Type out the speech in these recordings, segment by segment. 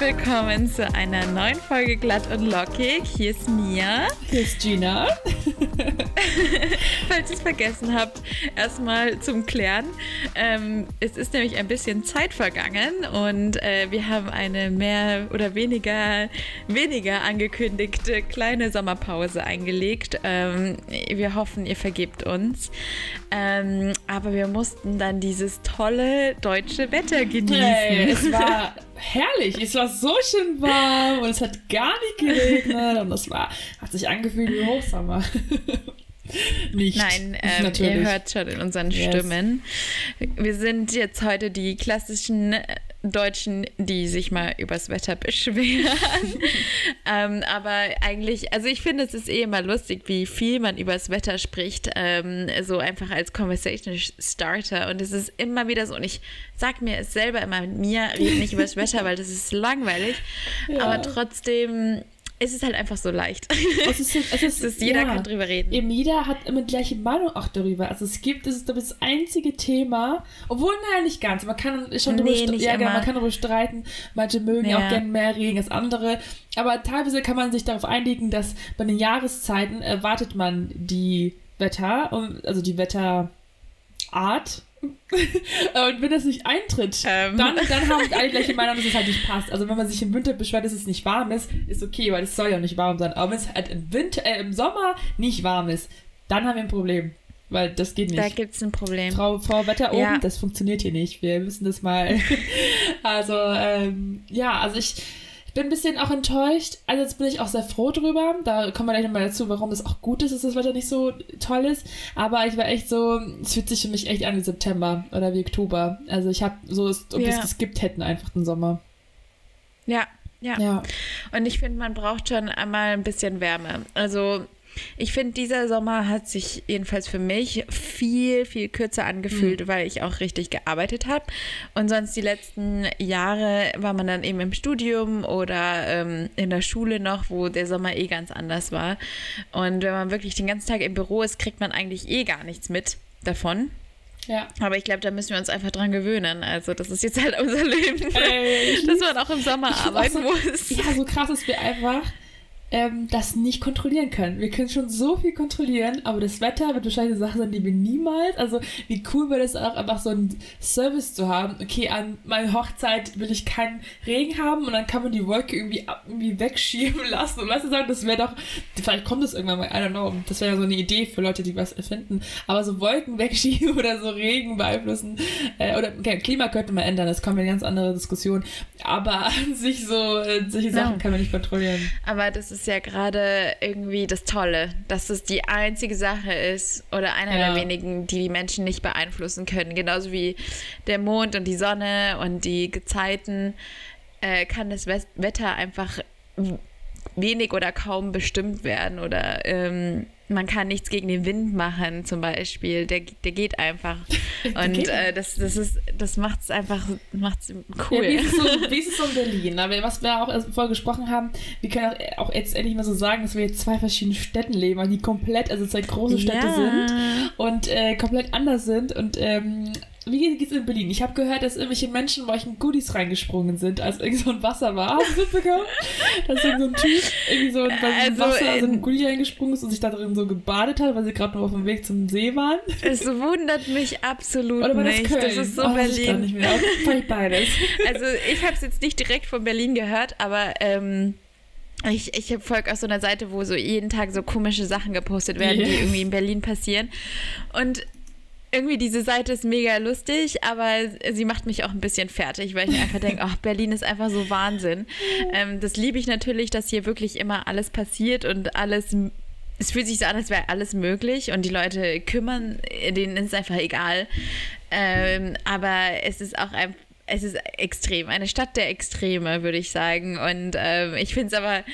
Willkommen zu einer neuen Folge Glatt und Lockig. Hier ist Mia. Hier ist Gina. Falls ihr es vergessen habt, erstmal zum Klären. Ähm, es ist nämlich ein bisschen Zeit vergangen und äh, wir haben eine mehr oder weniger, weniger angekündigte kleine Sommerpause eingelegt. Ähm, wir hoffen, ihr vergebt uns. Ähm, aber wir mussten dann dieses tolle deutsche Wetter genießen. Hey, es war herrlich. Es war so schön warm und es hat gar nicht geregnet und es war, hat sich angefühlt wie Hochsommer. Nicht. Nein, ähm, ihr hört schon in unseren yes. Stimmen. Wir sind jetzt heute die klassischen Deutschen, die sich mal übers Wetter beschweren. ähm, aber eigentlich, also ich finde, es ist eh immer lustig, wie viel man übers Wetter spricht, ähm, so einfach als Conversation Starter. Und es ist immer wieder so. Und ich sag mir es selber immer, mit mir rede nicht übers Wetter, weil das ist langweilig. Ja. Aber trotzdem es ist halt einfach so leicht. Es ist, es ist, es ist jeder ja, kann drüber reden. Eben jeder hat immer die gleiche Meinung auch darüber. Also es gibt, es ist das einzige Thema, obwohl naja nicht ganz. Man kann schon nee, darüber, ja, man kann darüber streiten. Manche mögen ja. auch gerne mehr Regen als andere. Aber teilweise kann man sich darauf einigen, dass bei den Jahreszeiten erwartet man die Wetter, also die Wetterart und wenn das nicht eintritt, ähm. dann, dann haben alle gleiche Meinung, dass es halt nicht passt. Also wenn man sich im Winter beschwert, dass es nicht warm ist, ist okay, weil es soll ja nicht warm sein. Aber wenn es halt im, Winter, äh, im Sommer nicht warm ist, dann haben wir ein Problem. Weil das geht nicht. Da gibt es ein Problem. Frau, Frau Wetter oben, ja. das funktioniert hier nicht. Wir müssen das mal. also, ähm, ja, also ich bin ein bisschen auch enttäuscht. Also jetzt bin ich auch sehr froh drüber. Da kommen wir gleich nochmal dazu, warum es auch gut ist, dass das Wetter nicht so toll ist. Aber ich war echt so, es fühlt sich für mich echt an wie September oder wie Oktober. Also ich habe so, ob ja. es geskippt hätten, einfach den Sommer. Ja, ja. ja. Und ich finde, man braucht schon einmal ein bisschen Wärme. Also ich finde, dieser Sommer hat sich jedenfalls für mich viel, viel kürzer angefühlt, mhm. weil ich auch richtig gearbeitet habe. Und sonst die letzten Jahre war man dann eben im Studium oder ähm, in der Schule noch, wo der Sommer eh ganz anders war. Und wenn man wirklich den ganzen Tag im Büro ist, kriegt man eigentlich eh gar nichts mit davon. Ja. Aber ich glaube, da müssen wir uns einfach dran gewöhnen. Also, das ist jetzt halt unser Leben. Ey, dass man auch im Sommer arbeiten so, muss. Ja, so krass ist wir einfach ähm, das nicht kontrollieren können. Wir können schon so viel kontrollieren, aber das Wetter wird wahrscheinlich eine Sache sein, die wir niemals, also wie cool wäre es auch, einfach so einen Service zu haben. Okay, an meiner Hochzeit will ich keinen Regen haben und dann kann man die Wolke irgendwie, irgendwie wegschieben lassen. Und weißt du, sagen, das wäre doch, vielleicht kommt das irgendwann mal, I don't know, das wäre ja so eine Idee für Leute, die was erfinden. Aber so Wolken wegschieben oder so Regen beeinflussen, äh, oder okay, Klima könnte man ändern, das kommt in eine ganz andere Diskussion. Aber an sich so, äh, solche Sachen ja. kann man nicht kontrollieren. Aber das ist ist ja gerade irgendwie das Tolle, dass es die einzige Sache ist oder einer ja. der wenigen, die die Menschen nicht beeinflussen können. Genauso wie der Mond und die Sonne und die Gezeiten äh, kann das Wetter einfach wenig oder kaum bestimmt werden oder ähm, man kann nichts gegen den Wind machen, zum Beispiel. Der, der geht einfach. Und äh, das, das ist, das macht es einfach macht's cool. Ja, wie, ist so, wie, ist es so, in Berlin? Aber was wir auch vorher gesprochen haben, wir können auch, auch jetzt endlich mal so sagen, dass wir jetzt zwei verschiedene Städten leben, die komplett, also zwei große Städte ja. sind und äh, komplett anders sind. Und ähm, wie geht's in Berlin? Ich habe gehört, dass irgendwelche Menschen bei euch in Goodies reingesprungen sind, als irgend so ein Wasser war. Du das mitbekommen? dass so ein Typ irgendwie so in also, Wasser, also ein Goodie reingesprungen ist und sich da drin so gebadet hat, weil sie gerade noch auf dem Weg zum See waren. Es wundert mich absolut Oder war das nicht. Köln? Das ist so oh, Berlin. Ich nicht mehr. beides. Also ich habe es jetzt nicht direkt von Berlin gehört, aber ähm, ich, ich folge auf so einer Seite, wo so jeden Tag so komische Sachen gepostet werden, yes. die irgendwie in Berlin passieren. Und irgendwie diese Seite ist mega lustig, aber sie macht mich auch ein bisschen fertig, weil ich einfach denke, ach, Berlin ist einfach so Wahnsinn. Ähm, das liebe ich natürlich, dass hier wirklich immer alles passiert und alles es fühlt sich so an, als wäre alles möglich und die Leute kümmern, denen ist es einfach egal. Ähm, aber es ist auch einfach es ist extrem, eine Stadt der Extreme, würde ich sagen. Und ähm, ich finde es aber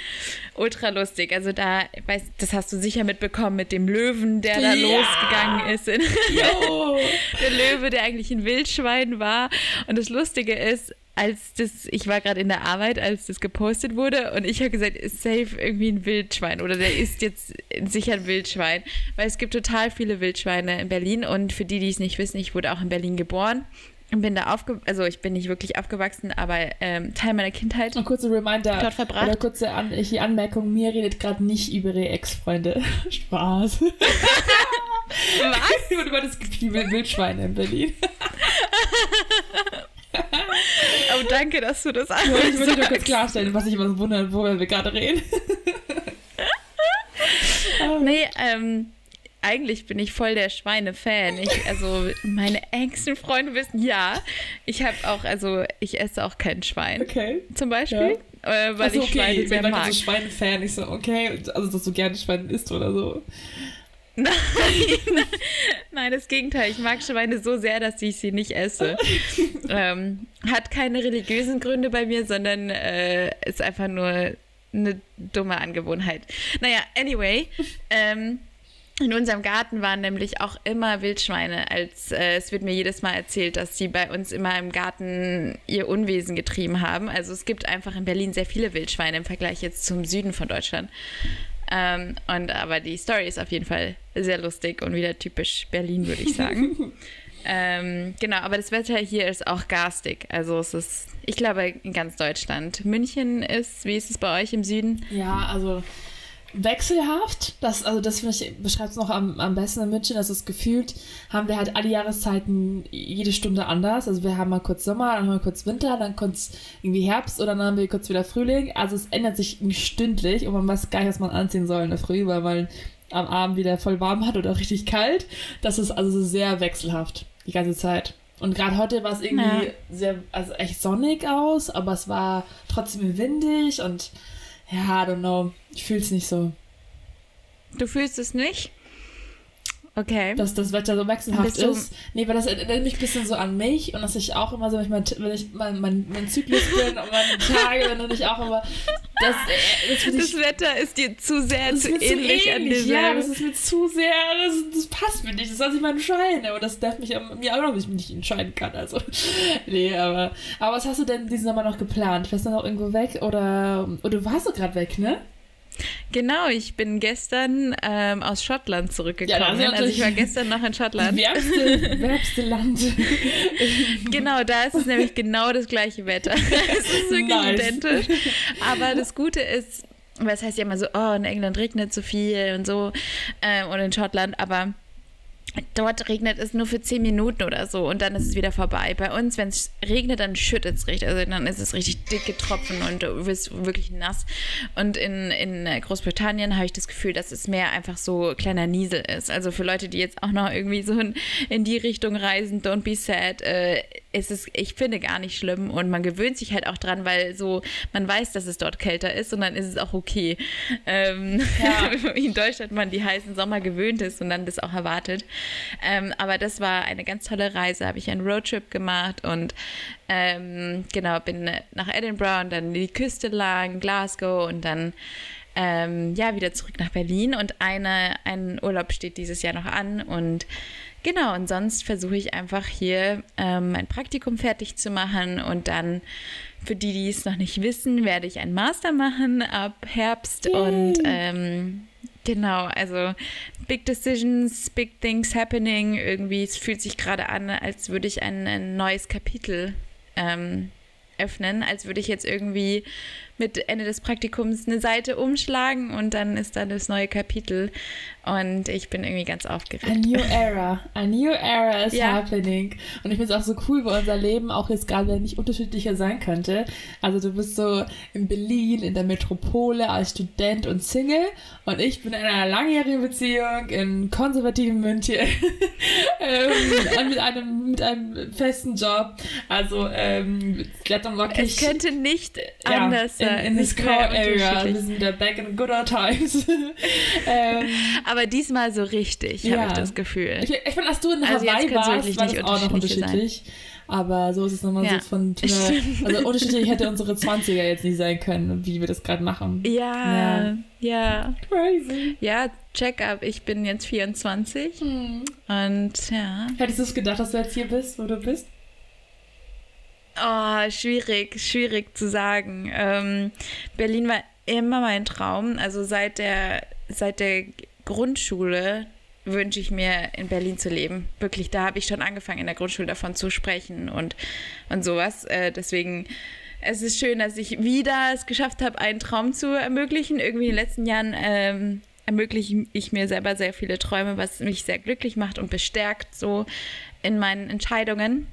ultra lustig. Also da, weiß, das hast du sicher mitbekommen mit dem Löwen, der da ja. losgegangen ist. der Löwe, der eigentlich ein Wildschwein war. Und das Lustige ist, als das, ich war gerade in der Arbeit, als das gepostet wurde und ich habe gesagt, ist safe irgendwie ein Wildschwein oder der ist jetzt sicher ein Wildschwein, weil es gibt total viele Wildschweine in Berlin und für die, die es nicht wissen, ich wurde auch in Berlin geboren bin da aufge also ich bin nicht wirklich aufgewachsen, aber ähm, Teil meiner Kindheit. Und kurze Reminder dort verbracht. oder kurze An Anmerkung: Mir redet gerade nicht über ihre Ex-Freunde. Spaß. Was? über das Gefühl Wildschweine in Berlin. oh, danke, dass du das alles Ich wollte nur kurz klarstellen, was ich immer so wundere, worüber wir gerade reden. nee, ähm, eigentlich bin ich voll der Schweine-Fan. also meine engsten Freunde wissen, ja, ich habe auch, also ich esse auch kein Schwein. Okay. Zum Beispiel. Ja. Äh, weil so, ich okay. Schweine sehr mag. Ich so Schweine-Fan. Ich so, okay, also dass du gerne Schweine isst oder so. Nein, nein, das Gegenteil. Ich mag Schweine so sehr, dass ich sie nicht esse. ähm, hat keine religiösen Gründe bei mir, sondern äh, ist einfach nur eine dumme Angewohnheit. Naja, anyway. Ähm, in unserem Garten waren nämlich auch immer Wildschweine. Als äh, es wird mir jedes Mal erzählt, dass sie bei uns immer im Garten ihr Unwesen getrieben haben. Also es gibt einfach in Berlin sehr viele Wildschweine im Vergleich jetzt zum Süden von Deutschland. Ähm, und aber die Story ist auf jeden Fall sehr lustig und wieder typisch Berlin, würde ich sagen. ähm, genau, aber das Wetter hier ist auch garstig. Also es ist, ich glaube, in ganz Deutschland. München ist, wie ist es bei euch im Süden? Ja, also wechselhaft. Das, also das finde ich, beschreibt es noch am, am besten in München. Also es gefühlt haben wir halt alle Jahreszeiten jede Stunde anders. Also wir haben mal kurz Sommer, dann haben wir kurz Winter, dann kurz irgendwie Herbst oder dann haben wir kurz wieder Frühling. Also es ändert sich stündlich und man weiß gar nicht, was man anziehen soll in der Früh, weil man am Abend wieder voll warm hat oder richtig kalt. Das ist also sehr wechselhaft die ganze Zeit. Und gerade heute war es irgendwie ja. sehr, also echt sonnig aus, aber es war trotzdem windig und ja, I don't know. Ich fühle es nicht so. Du fühlst es nicht? Okay. Dass das Wetter so wechselhaft ist. Nee, weil das erinnert mich ein bisschen so an mich und dass ich auch immer so, wenn ich mein, wenn ich mein, mein, mein Zyklus bin und meine Tage, dann ich auch immer. Das, äh, das, das Wetter ist dir zu sehr, zu ähnlich, zu ähnlich Ja, das ist mir zu sehr, das, das passt mir nicht. Das soll sich mal entscheiden. Und das darf mich mir auch noch, dass ich mich nicht entscheiden kann. Also, nee, aber. Aber was hast du denn diesen Sommer noch geplant? Fährst du noch irgendwo weg oder. Oder du warst doch gerade weg, ne? Genau, ich bin gestern ähm, aus Schottland zurückgekommen. Ja, also ich war gestern noch in Schottland. Wärmste, wärmste Land. genau, da ist es nämlich genau das gleiche Wetter. es ist wirklich nice. identisch. Aber das Gute ist, weil es heißt ja immer so, oh, in England regnet so viel und so ähm, und in Schottland, aber Dort regnet es nur für zehn Minuten oder so und dann ist es wieder vorbei. Bei uns, wenn es regnet, dann schüttet es richtig. Also dann ist es richtig dicke Tropfen und du wirst wirklich nass. Und in, in Großbritannien habe ich das Gefühl, dass es mehr einfach so kleiner Niesel ist. Also für Leute, die jetzt auch noch irgendwie so in, in die Richtung reisen, don't be sad, äh, ist es, ich finde, gar nicht schlimm und man gewöhnt sich halt auch dran, weil so, man weiß, dass es dort kälter ist und dann ist es auch okay. Ähm, ja. in Deutschland man die heißen Sommer gewöhnt ist und dann das auch erwartet. Ähm, aber das war eine ganz tolle Reise, habe ich einen Roadtrip gemacht und ähm, genau, bin nach Edinburgh und dann die Küste lang, Glasgow und dann ähm, ja, wieder zurück nach Berlin und eine, ein Urlaub steht dieses Jahr noch an und Genau, und sonst versuche ich einfach hier ähm, mein Praktikum fertig zu machen und dann, für die, die es noch nicht wissen, werde ich einen Master machen ab Herbst Yay. und ähm, genau, also Big Decisions, Big Things happening. Irgendwie, es fühlt sich gerade an, als würde ich ein, ein neues Kapitel ähm, öffnen, als würde ich jetzt irgendwie mit Ende des Praktikums eine Seite umschlagen und dann ist da das neue Kapitel und ich bin irgendwie ganz aufgeregt. A new era, a new era is ja. happening und ich finde es auch so cool, weil unser Leben auch jetzt gerade nicht unterschiedlicher sein könnte. Also du bist so in Berlin, in der Metropole als Student und Single und ich bin in einer langjährigen Beziehung in konservativen München ähm, mit, einem, mit einem festen Job. Also ähm, es könnte nicht ja, anders sein in, in this core area. Wir sind wieder back in good old times. ähm, Aber diesmal so richtig, ja. habe ich das Gefühl. Ich, ich finde, als du in also Hawaii warst, war das auch noch unterschiedlich. Sein. Aber so ist es nochmal ja, so von Also unterschiedlich hätte unsere 20er jetzt nicht sein können, wie wir das gerade machen. Ja, ja, ja. Crazy. Ja, Check-up. Ich bin jetzt 24. Hm. Und ja. Hättest du es gedacht, dass du jetzt hier bist, wo du bist? Oh, schwierig, schwierig zu sagen. Ähm, Berlin war immer mein Traum. Also seit der, seit der Grundschule wünsche ich mir, in Berlin zu leben. Wirklich, da habe ich schon angefangen, in der Grundschule davon zu sprechen und, und sowas. Äh, deswegen, es ist schön, dass ich wieder es geschafft habe, einen Traum zu ermöglichen. Irgendwie in den letzten Jahren ähm, ermögliche ich mir selber sehr viele Träume, was mich sehr glücklich macht und bestärkt so in meinen Entscheidungen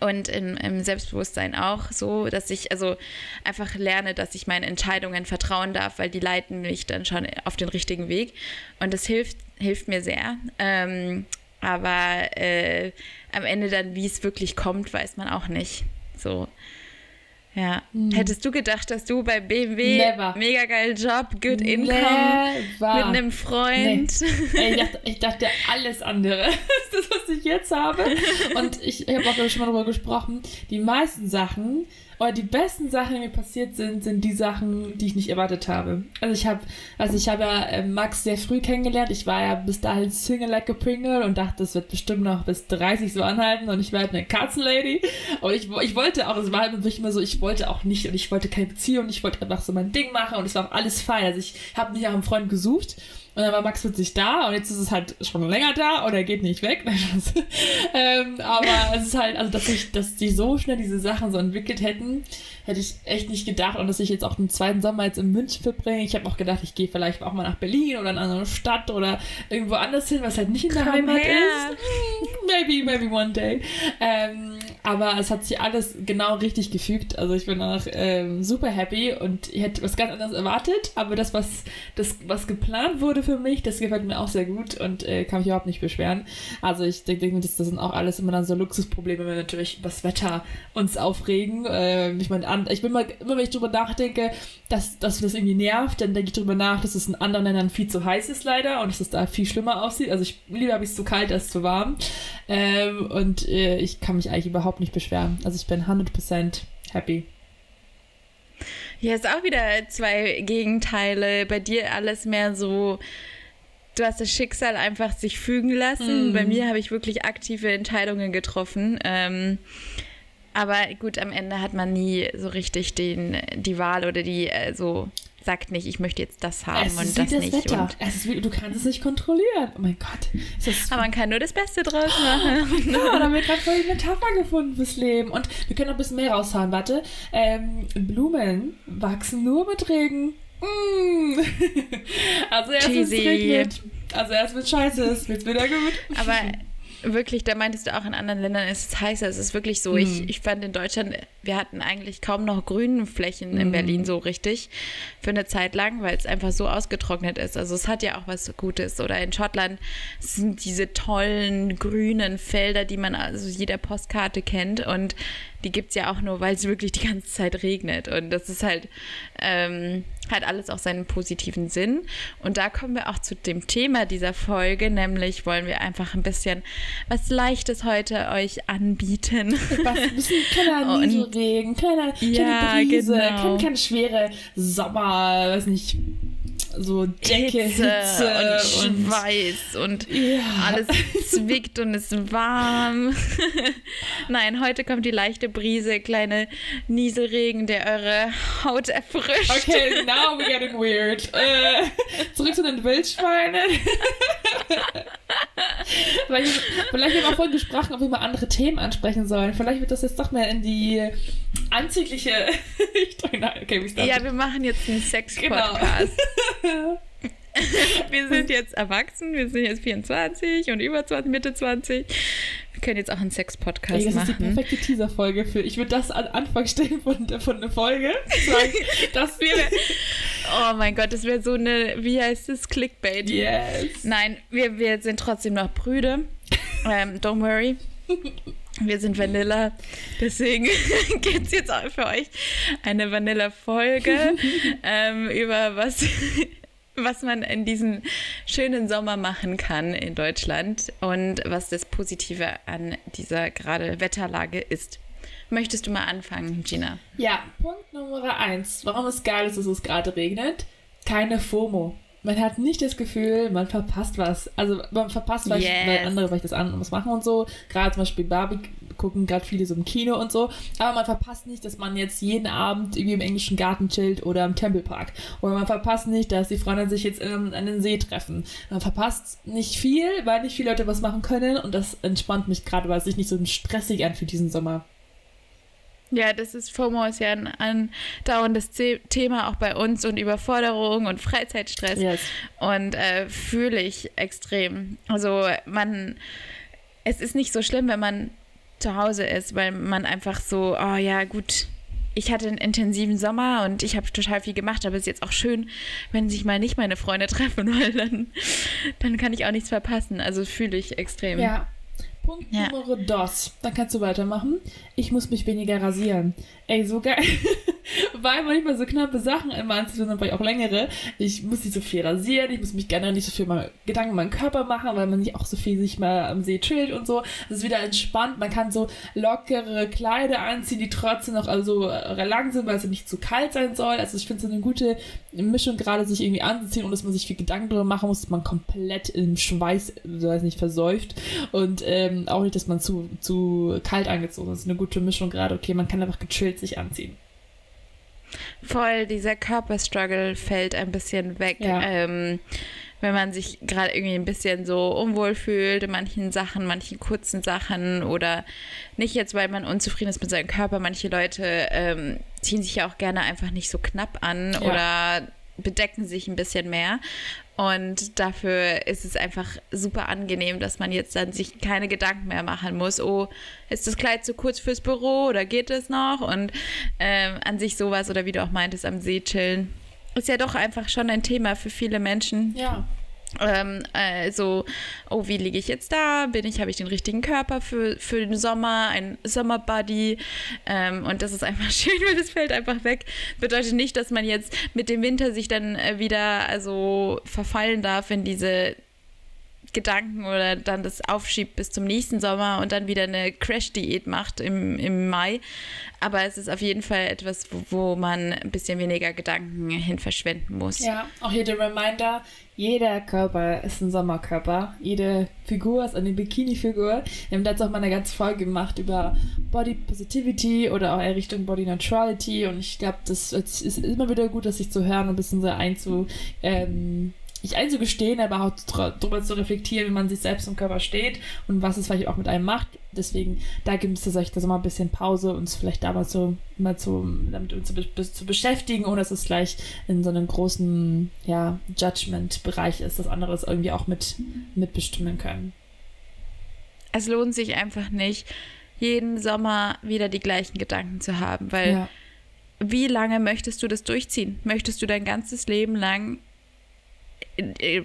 und im, im, Selbstbewusstsein auch so, dass ich also einfach lerne, dass ich meinen Entscheidungen vertrauen darf, weil die leiten mich dann schon auf den richtigen Weg und das hilft, hilft mir sehr. Ähm, aber äh, am Ende dann, wie es wirklich kommt, weiß man auch nicht. So. Ja. Hm. Hättest du gedacht, dass du bei BMW Never. mega geilen Job, good income, Never. mit einem Freund. Nee. ich, dachte, ich dachte alles andere ist das, was ich jetzt habe. Und ich, ich habe auch schon mal darüber gesprochen. Die meisten Sachen, oder die besten Sachen, die mir passiert sind, sind die Sachen, die ich nicht erwartet habe. Also ich habe, also ich habe ja äh, Max sehr früh kennengelernt. Ich war ja bis dahin Single like a Pringle und dachte, das wird bestimmt noch bis 30 so anhalten und ich werde eine Katzenlady. Und ich, ich wollte auch, es war halt wirklich immer so, ich wollte auch nicht und ich wollte keine Beziehung, ich wollte einfach so mein Ding machen und es war auch alles fein. Also ich habe mich auch einen Freund gesucht und dann war Max plötzlich da und jetzt ist es halt schon länger da und er geht nicht weg. ähm, aber es ist halt, also dass ich, dass die so schnell diese Sachen so entwickelt hätten, hätte ich echt nicht gedacht. Und dass ich jetzt auch den zweiten Sommer jetzt in München verbringe. Ich habe auch gedacht, ich gehe vielleicht auch mal nach Berlin oder in eine andere Stadt oder irgendwo anders hin, was halt nicht in der Komm Heimat her. ist. maybe, maybe one day. Ähm, aber es hat sich alles genau richtig gefügt. Also ich bin auch ähm, super happy und ich hätte was ganz anderes erwartet. Aber das, was, das, was geplant wurde für mich. Das gefällt mir auch sehr gut und äh, kann mich überhaupt nicht beschweren. Also ich denke, das, das sind auch alles immer dann so Luxusprobleme, wenn wir natürlich über das Wetter uns aufregen. Äh, ich meine, ich bin mal, immer wenn ich drüber nachdenke, dass, dass das irgendwie nervt, dann denke ich drüber nach, dass es in anderen Ländern viel zu heiß ist leider und dass es da viel schlimmer aussieht. Also ich lieber habe ich es zu kalt als zu warm. Ähm, und äh, ich kann mich eigentlich überhaupt nicht beschweren. Also ich bin 100% happy. Hier ist auch wieder zwei Gegenteile. Bei dir alles mehr so, du hast das Schicksal einfach sich fügen lassen. Mm. Bei mir habe ich wirklich aktive Entscheidungen getroffen. Ähm, aber gut, am Ende hat man nie so richtig den, die Wahl oder die äh, so sagt nicht, ich möchte jetzt das haben es und das, das nicht. Wetter. Und es ist wie, du kannst es nicht kontrollieren. Oh mein Gott. Aber man kann nur das Beste draus machen. ja, da haben wir gerade voll die Metapher gefunden fürs Leben. Und wir können noch ein bisschen mehr raushauen. Warte. Ähm, Blumen wachsen nur mit Regen. Mm. also erst wenn es regnet. Also erst es scheiße ist, wird es wieder gut. Aber wirklich, da meintest du auch in anderen Ländern ist es heißer. Es ist wirklich so. Mhm. Ich, ich fand in Deutschland, wir hatten eigentlich kaum noch grüne Flächen in mhm. Berlin so richtig für eine Zeit lang, weil es einfach so ausgetrocknet ist. Also es hat ja auch was Gutes. Oder in Schottland sind diese tollen grünen Felder, die man also jeder Postkarte kennt. Und die gibt es ja auch nur, weil es wirklich die ganze Zeit regnet. Und das ist halt, ähm, hat alles auch seinen positiven Sinn. Und da kommen wir auch zu dem Thema dieser Folge, nämlich wollen wir einfach ein bisschen was Leichtes heute euch anbieten. Was, ein bisschen kleiner Nieselregen, kleiner, kleine ja, Brise, genau. keine, keine schwere Sommer, weiß nicht, so Decke, Hitze, Hitze und, und, Schweiß und ja. alles zwickt und ist warm. Nein, heute kommt die leichte Brise, kleine Nieselregen, der eure Haut erfrischt. Okay, now we're getting weird. Äh, zurück zu den Wildschweinen. vielleicht, vielleicht haben wir auch vorhin gesprochen, ob wir mal andere Themen ansprechen sollen. Vielleicht wird das jetzt doch mehr in die anzügliche. Okay, ja, wir machen jetzt einen Sex-Podcast. Genau. wir sind jetzt erwachsen, wir sind jetzt 24 und über 20, Mitte 20. Wir können jetzt auch einen Sex-Podcast machen. Das ist die perfekte Teaser-Folge für. Ich würde das an Anfang stellen von, von einer Folge. Sagen, das wäre. Oh mein Gott, das wäre so eine, wie heißt es, Clickbait. Yes. Nein, wir, wir sind trotzdem noch Brüde. Ähm, don't worry. Wir sind Vanilla, deswegen gibt es jetzt auch für euch eine Vanilla-Folge ähm, über was, was man in diesem schönen Sommer machen kann in Deutschland und was das Positive an dieser gerade Wetterlage ist. Möchtest du mal anfangen, Gina? Ja, Punkt Nummer eins. Warum es geil ist, dass es gerade regnet? Keine FOMO man hat nicht das Gefühl, man verpasst was. Also man verpasst, weil, yes. weil andere vielleicht das anderes machen und so. Gerade zum Beispiel Barbecue gucken gerade viele so im Kino und so. Aber man verpasst nicht, dass man jetzt jeden Abend irgendwie im englischen Garten chillt oder im Tempelpark. Oder man verpasst nicht, dass die Freunde sich jetzt ähm, an den See treffen. Man verpasst nicht viel, weil nicht viele Leute was machen können und das entspannt mich gerade, weil es sich nicht so stressig anfühlt diesen Sommer. Ja, das ist FOMO ist ja ein andauerndes Thema auch bei uns und Überforderung und Freizeitstress. Yes. Und äh, fühle ich extrem. Also man, es ist nicht so schlimm, wenn man zu Hause ist, weil man einfach so, oh ja, gut, ich hatte einen intensiven Sommer und ich habe total viel gemacht, aber es ist jetzt auch schön, wenn sich mal nicht meine Freunde treffen, weil dann, dann kann ich auch nichts verpassen. Also fühle ich extrem. Ja, Punkt ja. Nummer dos. Dann kannst du weitermachen. Ich muss mich weniger rasieren. Ey, so geil. Weil manchmal so knappe Sachen immer anzutun, dann vielleicht auch längere. Ich muss nicht so viel rasieren, ich muss mich gerne nicht so viel mal Gedanken um meinen Körper machen, weil man nicht auch so viel sich mal am See chillt und so. Es ist wieder entspannt. Man kann so lockere Kleider anziehen, die trotzdem noch also lang sind, weil es nicht zu kalt sein soll. Also ich finde es eine gute Mischung, gerade sich irgendwie anzuziehen, ohne dass man sich viel Gedanken darüber machen muss, dass man komplett im Schweiß, so weiß nicht, versäuft. Und ähm, auch nicht, dass man zu, zu kalt angezogen ist. Das ist eine gute Mischung gerade. Okay, man kann einfach gechillt sich anziehen. Voll, dieser Körperstruggle fällt ein bisschen weg. Ja. Ähm, wenn man sich gerade irgendwie ein bisschen so unwohl fühlt in manchen Sachen, manchen kurzen Sachen oder nicht jetzt, weil man unzufrieden ist mit seinem Körper. Manche Leute ähm, ziehen sich ja auch gerne einfach nicht so knapp an ja. oder bedecken sich ein bisschen mehr. Und dafür ist es einfach super angenehm, dass man jetzt dann sich keine Gedanken mehr machen muss. Oh, ist das Kleid zu kurz fürs Büro oder geht es noch? Und ähm, an sich sowas oder wie du auch meintest, am See chillen. Ist ja doch einfach schon ein Thema für viele Menschen. Ja. Ähm, also, oh, wie liege ich jetzt da? Bin ich, habe ich den richtigen Körper für, für den Sommer, ein Sommerbuddy? Ähm, und das ist einfach schön, weil das fällt einfach weg. Bedeutet nicht, dass man jetzt mit dem Winter sich dann äh, wieder also verfallen darf in diese Gedanken oder dann das aufschiebt bis zum nächsten Sommer und dann wieder eine Crash-Diät macht im, im Mai. Aber es ist auf jeden Fall etwas, wo, wo man ein bisschen weniger Gedanken hin verschwenden muss. Ja, auch hier der Reminder, jeder Körper ist ein Sommerkörper. Jede Figur ist eine Bikini-Figur. Wir haben dazu auch mal eine ganze Folge gemacht über Body Positivity oder auch in Richtung Body Neutrality. Und ich glaube, das ist immer wieder gut, das sich zu hören und ein bisschen so einzu... Ähm, nicht einzugestehen, aber auch darüber zu reflektieren, wie man sich selbst im Körper steht und was es vielleicht auch mit einem macht. Deswegen, da gibt es tatsächlich das mal ein bisschen Pause, uns vielleicht da mal so, mal so damit uns zu, zu beschäftigen, ohne dass es gleich in so einem großen, ja, Judgment-Bereich ist, dass andere es irgendwie auch mit, mitbestimmen können. Es lohnt sich einfach nicht, jeden Sommer wieder die gleichen Gedanken zu haben, weil ja. wie lange möchtest du das durchziehen? Möchtest du dein ganzes Leben lang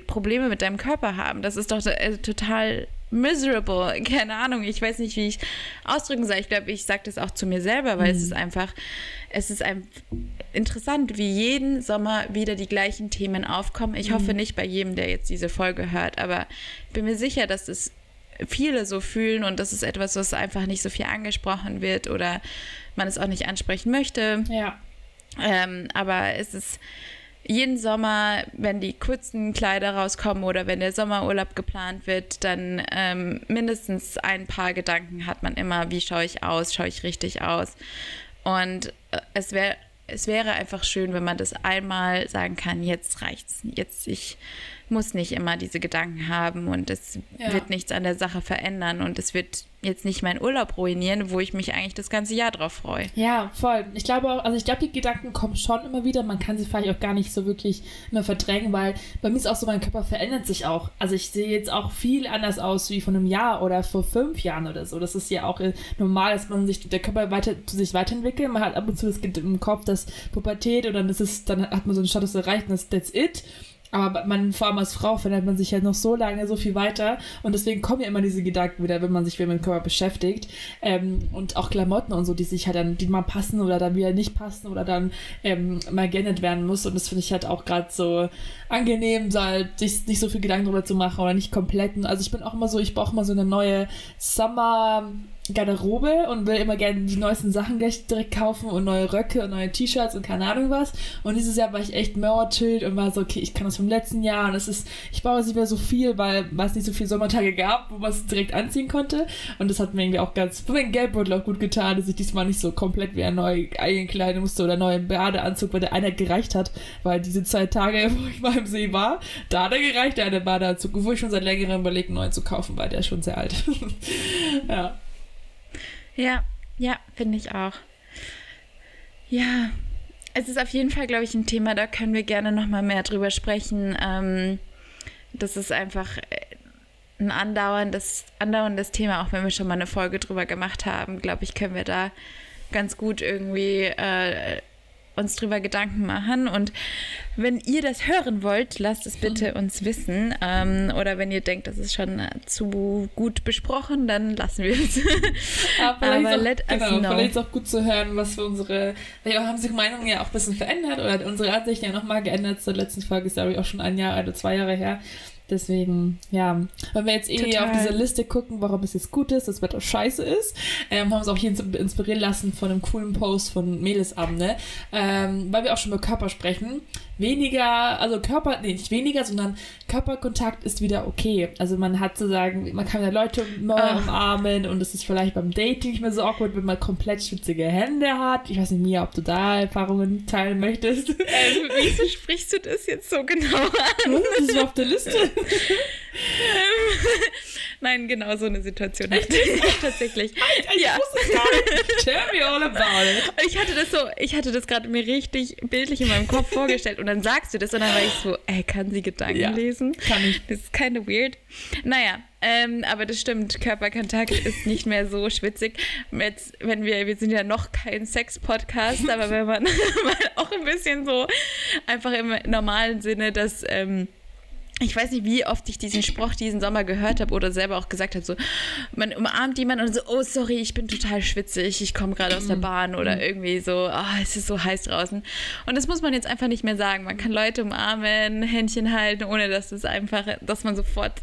Probleme mit deinem Körper haben. Das ist doch äh, total miserable. Keine Ahnung, ich weiß nicht, wie ich ausdrücken soll. Ich glaube, ich sage das auch zu mir selber, weil mhm. es ist einfach, es ist ein, interessant, wie jeden Sommer wieder die gleichen Themen aufkommen. Ich mhm. hoffe nicht bei jedem, der jetzt diese Folge hört, aber ich bin mir sicher, dass es viele so fühlen und das ist etwas, was einfach nicht so viel angesprochen wird oder man es auch nicht ansprechen möchte. Ja. Ähm, aber es ist jeden Sommer, wenn die kurzen Kleider rauskommen oder wenn der Sommerurlaub geplant wird, dann ähm, mindestens ein paar Gedanken hat man immer, wie schaue ich aus, schaue ich richtig aus. Und äh, es wäre es wäre einfach schön, wenn man das einmal sagen kann, jetzt reicht's. Jetzt ich muss nicht immer diese Gedanken haben und es ja. wird nichts an der Sache verändern und es wird jetzt nicht meinen Urlaub ruinieren, wo ich mich eigentlich das ganze Jahr drauf freue. Ja, voll. Ich glaube auch, also ich glaube, die Gedanken kommen schon immer wieder. Man kann sie vielleicht auch gar nicht so wirklich immer verdrängen, weil bei mir ist auch so, mein Körper verändert sich auch. Also ich sehe jetzt auch viel anders aus wie vor einem Jahr oder vor fünf Jahren oder so. Das ist ja auch normal, dass man sich, der Körper weiter, zu sich weiterentwickelt. Man hat ab und zu das im Kopf, das Pubertät und dann ist dann hat man so einen Status erreicht und das, that's it. Aber man, vor allem als Frau, verändert man sich ja noch so lange, so viel weiter. Und deswegen kommen ja immer diese Gedanken wieder, wenn man sich wieder mit dem Körper beschäftigt. Ähm, und auch Klamotten und so, die sich halt dann, die mal passen oder dann wieder nicht passen oder dann ähm, mal geändert werden muss. Und das finde ich halt auch gerade so angenehm, so halt, sich nicht so viel Gedanken darüber zu machen oder nicht komplett. Also ich bin auch immer so, ich brauche mal so eine neue Summer Garderobe und will immer gerne die neuesten Sachen gleich direkt kaufen und neue Röcke und neue T-Shirts und keine Ahnung was. Und dieses Jahr war ich echt more chillt und war so, okay, ich kann das vom letzten Jahr und es ist, ich brauche nicht mehr so viel, weil es nicht so viele Sommertage gab, wo man es direkt anziehen konnte. Und das hat mir irgendwie auch ganz, für meinen Geldbeutel auch gut getan, dass ich diesmal nicht so komplett wie ein neu einkleiden musste oder neuen Badeanzug, weil der einer gereicht hat, weil diese zwei Tage, wo ich mal im See war, da hat er gereicht, der eine Badeanzug, wo ich schon seit längerem überlegt, einen neuen zu kaufen, weil der ist schon sehr alt. ja. Ja, ja, finde ich auch. Ja, es ist auf jeden Fall, glaube ich, ein Thema, da können wir gerne noch mal mehr drüber sprechen. Ähm, das ist einfach äh, ein andauerndes, andauerndes Thema, auch wenn wir schon mal eine Folge drüber gemacht haben, glaube ich, können wir da ganz gut irgendwie äh, uns drüber Gedanken machen. Und wenn ihr das hören wollt, lasst es bitte uns wissen. Ähm, oder wenn ihr denkt, das ist schon zu gut besprochen, dann lassen wir es. Aber, Aber auch, let genau, us know. Vielleicht ist auch gut zu hören, was wir unsere, wir haben sich Meinungen ja auch ein bisschen verändert oder unsere Ansichten ja nochmal geändert. Zur letzten Folge ist, glaube ich, auch schon ein Jahr oder zwei Jahre her. Deswegen, ja, wenn wir jetzt eh Total. auf diese Liste gucken, warum es jetzt gut ist, das Wetter scheiße ist, ähm, haben wir uns auch hier inspirieren lassen von einem coolen Post von Mädelsabend, ne? Ähm, weil wir auch schon über Körper sprechen weniger, also Körper, nee, nicht weniger, sondern Körperkontakt ist wieder okay. Also man hat zu sagen, man kann ja Leute ah. umarmen und es ist vielleicht beim Dating nicht mehr so awkward, wenn man komplett schwitzige Hände hat. Ich weiß nicht, Mia, ob du da Erfahrungen teilen möchtest. Ähm, wieso sprichst du das jetzt so genau an? Das war auf der Liste. Nein, genau so eine Situation hatte ich tatsächlich. Ich, ja. wusste es gar nicht. Tell me all about it. Ich hatte das so, ich hatte das gerade mir richtig bildlich in meinem Kopf vorgestellt und dann sagst du das und dann war ich so, ey, kann sie Gedanken ja, lesen? Kann ich. Das ist kind of weird. Naja, ähm, aber das stimmt, Körperkontakt ist nicht mehr so schwitzig. Jetzt, wenn wir, wir sind ja noch kein Sex-Podcast, aber wenn man mal auch ein bisschen so einfach im normalen Sinne, dass ähm, ich weiß nicht, wie oft ich diesen Spruch diesen Sommer gehört habe oder selber auch gesagt habe, so, man umarmt jemanden und so, oh, sorry, ich bin total schwitzig, ich komme gerade aus der mhm. Bahn oder mhm. irgendwie so, oh, es ist so heiß draußen. Und das muss man jetzt einfach nicht mehr sagen. Man kann Leute umarmen, Händchen halten, ohne dass es einfach, dass man sofort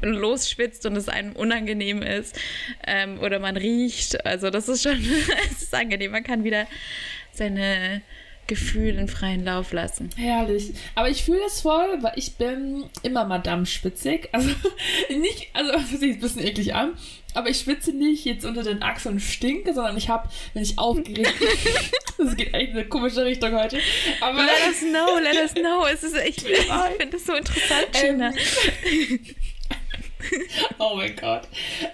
losschwitzt und es einem unangenehm ist ähm, oder man riecht. Also das ist schon, es ist angenehm. Man kann wieder seine Gefühlen freien Lauf lassen. Herrlich. Aber ich fühle das voll, weil ich bin immer Madame spitzig. Also nicht, also das sich ein bisschen eklig an, aber ich schwitze nicht jetzt unter den Achseln und stinke, sondern ich habe, wenn ich aufgeregt bin, das geht echt in eine komische Richtung heute. Aber let us know, let us know. Es ist echt, ich finde es so interessant, Gina. Ähm, oh mein Gott.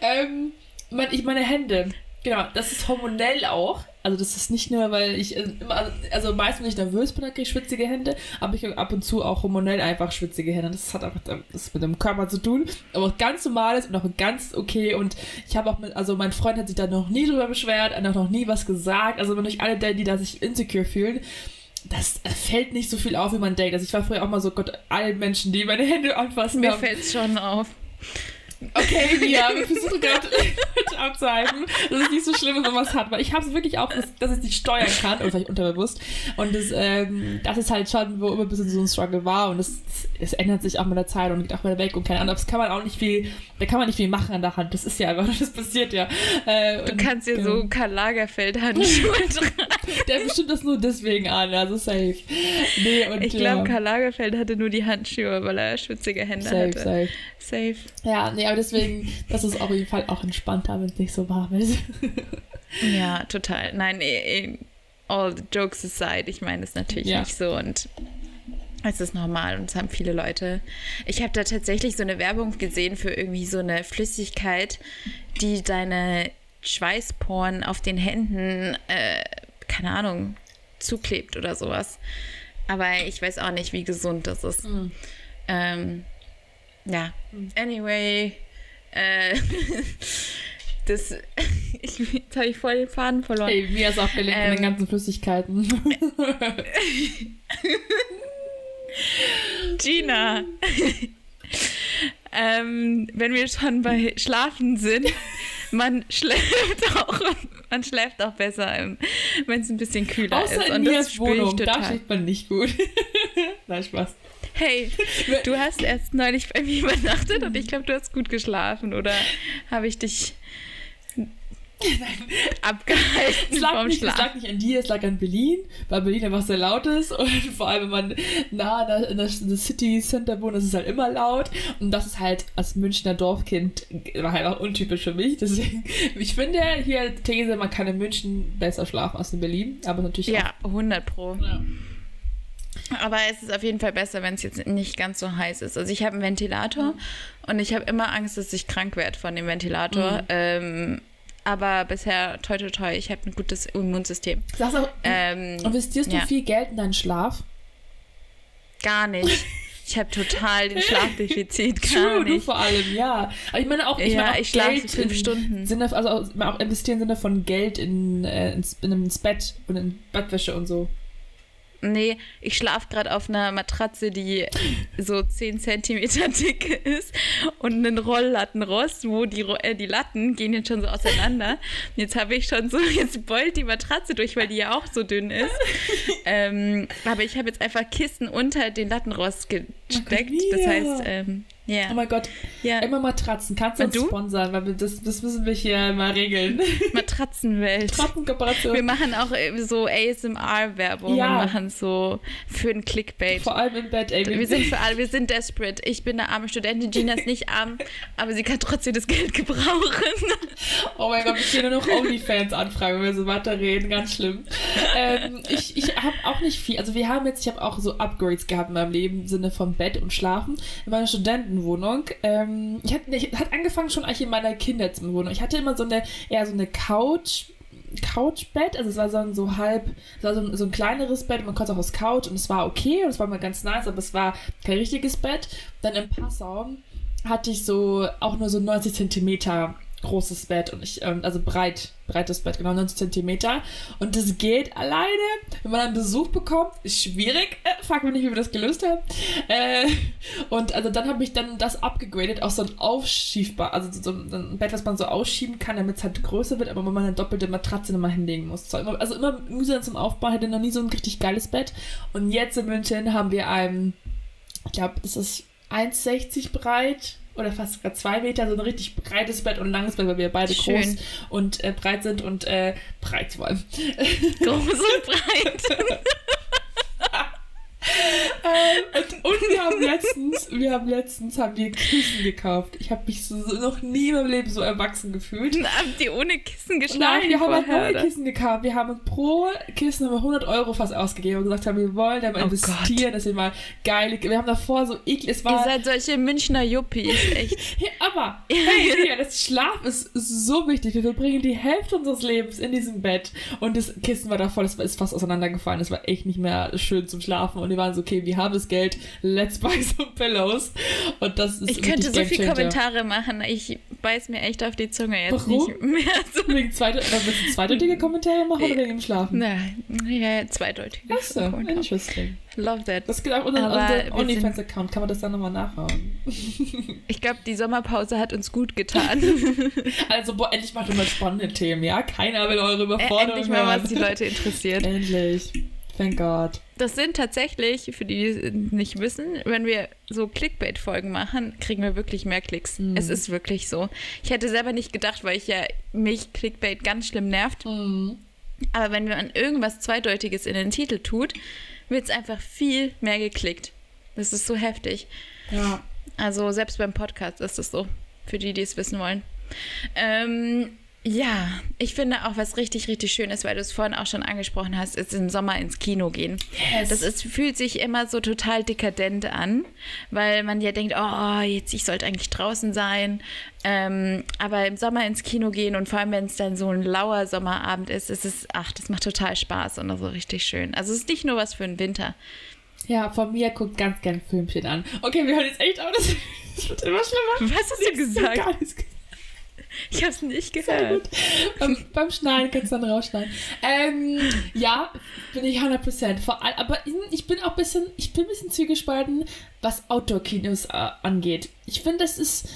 Ähm, mein, ich meine Hände. Genau, das ist hormonell auch. Also das ist nicht nur, weil ich äh, immer, also meistens, wenn ich nervös bin, dann kriege ich schwitzige Hände, aber ich habe ab und zu auch hormonell einfach schwitzige Hände. Das hat einfach das mit dem Körper zu tun, aber auch ganz normal ist und auch ganz okay. Und ich habe auch mit, also mein Freund hat sich da noch nie drüber beschwert, hat auch noch nie was gesagt. Also wenn euch alle, die da sich insecure fühlen, das fällt nicht so viel auf, wie man denkt. Also ich war früher auch mal so, Gott, alle Menschen, die meine Hände anfassen. Mir fällt es schon auf. Okay, Mia, wir versuchen gerade abzuhalten, dass es nicht so schlimm ist, wenn man es hat. Weil ich habe es wirklich auch, dass, ich es nicht steuern kann, oder vielleicht unterbewusst. Und das, ähm, das ist halt schon, wo immer ein bisschen so ein Struggle war. Und es, es ändert sich auch mit der Zeit und geht auch mal weg und keine Ahnung. Das kann man auch nicht viel, da kann man nicht viel machen an der Hand. Das ist ja einfach, das passiert ja. Äh, du kannst dir genau. so Karl Lagerfeld-Handschuhe tragen. Der bestimmt das nur deswegen an, also safe. Nee, und, ich glaube, ja. Karl Lagerfeld hatte nur die Handschuhe, weil er schwitzige Hände safe, hatte. Safe. Safe. Ja, nee, aber deswegen, das ist auf jeden Fall auch entspannter, wenn es nicht so warm ist. ja, total. Nein, eh, eh, all the jokes aside, ich meine es natürlich ja. nicht so und es ist normal und es haben viele Leute. Ich habe da tatsächlich so eine Werbung gesehen für irgendwie so eine Flüssigkeit, die deine Schweißporen auf den Händen, äh, keine Ahnung, zuklebt oder sowas. Aber ich weiß auch nicht, wie gesund das ist. Mhm. Ähm, ja, anyway, äh, das, ich, jetzt habe ich voll den Faden verloren. Hey, mir ist auch gelingt ähm, mit den ganzen Flüssigkeiten. Gina, ähm, wenn wir schon bei Schlafen sind, man schläft auch, man schläft auch besser, wenn es ein bisschen kühler Außer ist. In Und das Wohnung, da schläft man nicht gut. Nein, Spaß. Hey, du hast erst neulich bei mir übernachtet und ich glaube, du hast gut geschlafen. Oder habe ich dich abgehalten es lag, nicht, es lag nicht an dir, es lag an Berlin, weil Berlin einfach sehr laut ist und vor allem, wenn man nah in der, in der City Center wohnt, ist es halt immer laut und das ist halt als Münchner Dorfkind war halt auch untypisch für mich, deswegen, ich finde hier These, man kann in München besser schlafen als in Berlin, aber natürlich Ja, auch, 100 pro. Ja. Aber es ist auf jeden Fall besser, wenn es jetzt nicht ganz so heiß ist. Also ich habe einen Ventilator mhm. und ich habe immer Angst, dass ich krank werde von dem Ventilator. Mhm. Ähm, aber bisher, toi, toi, toi, ich habe ein gutes Immunsystem. Sagst auch, ähm, investierst du ja. viel Geld in deinen Schlaf? Gar nicht. Ich habe total den Schlafdefizit, gar True, nicht. Du vor allem, ja. Aber ich meine auch, ich, ja, meine ich schlafe fünf Stunden. Sinne, also auch investieren im Sinne von Geld in, äh, ins, in, ins Bett und in Bettwäsche und so. Nee, ich schlafe gerade auf einer Matratze, die so 10 Zentimeter dick ist und einen Rolllattenrost, wo die, äh, die Latten gehen jetzt schon so auseinander. Jetzt habe ich schon so, jetzt beult die Matratze durch, weil die ja auch so dünn ist. ähm, aber ich habe jetzt einfach Kissen unter den Lattenrost gesteckt. Das heißt, ähm, Yeah. Oh mein Gott. Ja. Immer Matratzen. Kannst du uns du? sponsern? Weil das, das müssen wir hier mal regeln. Matratzenwelt. Matratzenkooperation. Wir machen auch äh, so ASMR-Werbung. Ja. Wir machen so für ein Clickbait. Vor allem im Bett, ey. Wir sind für alle, wir sind desperate. Ich bin eine arme Studentin. Gina ist nicht arm, aber sie kann trotzdem das Geld gebrauchen. Oh mein Gott, ich kriege nur noch OnlyFans anfragen, wenn wir so weiter reden. Ganz schlimm. Ähm, ich ich habe auch nicht viel. Also wir haben jetzt, ich habe auch so Upgrades gehabt in meinem Leben im Sinne von Bett und Schlafen. In meiner Studenten Ferienwohnung. Ähm, ich hatte, ich, hat angefangen schon eigentlich in meiner Kindheitswohnung. Ich hatte immer so eine, eher so eine Couch, Couchbett, also es war so ein so halb, es war so ein, so ein kleineres Bett, man konnte auch aus Couch und es war okay und es war mal ganz nice, aber es war kein richtiges Bett. Dann im Passau hatte ich so auch nur so 90 Zentimeter großes Bett und ich, ähm, also breit, breites Bett, genau 90 Zentimeter. Und das geht alleine, wenn man einen Besuch bekommt, ist schwierig. Äh, frag mich nicht, wie wir das gelöst haben. Äh, und also dann habe ich dann das abgegradet auf so ein aufschiebbar, also so ein Bett, was man so ausschieben kann, damit es halt größer wird, aber wo man eine doppelte Matratze nochmal hinlegen muss. Also immer mühsam zum Aufbau, hätte noch nie so ein richtig geiles Bett. Und jetzt in München haben wir ein, ich glaube, das ist 1,60 breit oder fast sogar zwei Meter, so ein richtig breites Bett und langes Bett, weil wir beide Schön. groß und äh, breit sind und äh, breit vor allem. Groß und breit. ähm, und, und, wir haben letztens, wir haben letztens, haben wir Kissen gekauft. Ich habe mich so, so, noch nie in meinem Leben so erwachsen gefühlt. Habt ihr ohne Kissen geschlafen? Nein, wir haben vorher, neue Kissen gekauft. Wir haben pro Kissen haben wir 100 Euro fast ausgegeben und gesagt haben, wir wollen da mal oh investieren, Gott. dass wir mal geile, wir haben davor so eklig, es war... Ihr seid solche Münchner Yuppies, echt. ja, aber, hey, ja, das Schlaf ist so wichtig. Wir verbringen die Hälfte unseres Lebens in diesem Bett und das Kissen war da voll, es ist fast auseinandergefallen. Es war echt nicht mehr schön zum Schlafen und wir waren so, okay, wir haben das Geld, let's buy some pillows. Und das ist Ich könnte so viele Kommentare machen. Ich beiß mir echt auf die Zunge jetzt Warum? nicht mehr. So. Wegen zweite, willst du zweideutige Kommentare machen oder wegen dem Schlafen? Nein, ja, zweideutige. Achso, interesting. Love that. Das geht auch unter unserem OnlyFans-Account. Kann man das dann nochmal nachhauen? ich glaube, die Sommerpause hat uns gut getan. also, boah, endlich mal spannende Themen, ja? Keiner will eure Überforderung Endlich mal, was die Leute interessiert. Endlich. Thank God. Das sind tatsächlich, für die, die es nicht wissen, wenn wir so Clickbait-Folgen machen, kriegen wir wirklich mehr Klicks. Mm. Es ist wirklich so. Ich hätte selber nicht gedacht, weil ich ja mich Clickbait ganz schlimm nervt. Mm. Aber wenn man irgendwas Zweideutiges in den Titel tut, wird es einfach viel mehr geklickt. Das ist so heftig. Ja. Also selbst beim Podcast ist es so, für die, die es wissen wollen. Ähm, ja, ich finde auch, was richtig, richtig schön ist, weil du es vorhin auch schon angesprochen hast, ist im Sommer ins Kino gehen. Yes. Das ist, fühlt sich immer so total dekadent an, weil man ja denkt, oh, jetzt, ich sollte eigentlich draußen sein. Ähm, aber im Sommer ins Kino gehen und vor allem, wenn es dann so ein lauer Sommerabend ist, ist es, ach, das macht total Spaß und so richtig schön. Also es ist nicht nur was für den Winter. Ja, von mir guckt ganz gern Filmchen an. Okay, wir hören jetzt echt auf, das wird immer schlimmer. Was hast du gesagt? Gar nichts gesagt. Ich habe es nicht gehört. beim, beim, Schneiden kannst du dann rausschneiden. Ähm, ja, bin ich 100%. Vor allem, aber ich bin auch ein bisschen, ich bin ein bisschen zwiegespalten, was Outdoor-Kinos äh, angeht. Ich finde, das ist,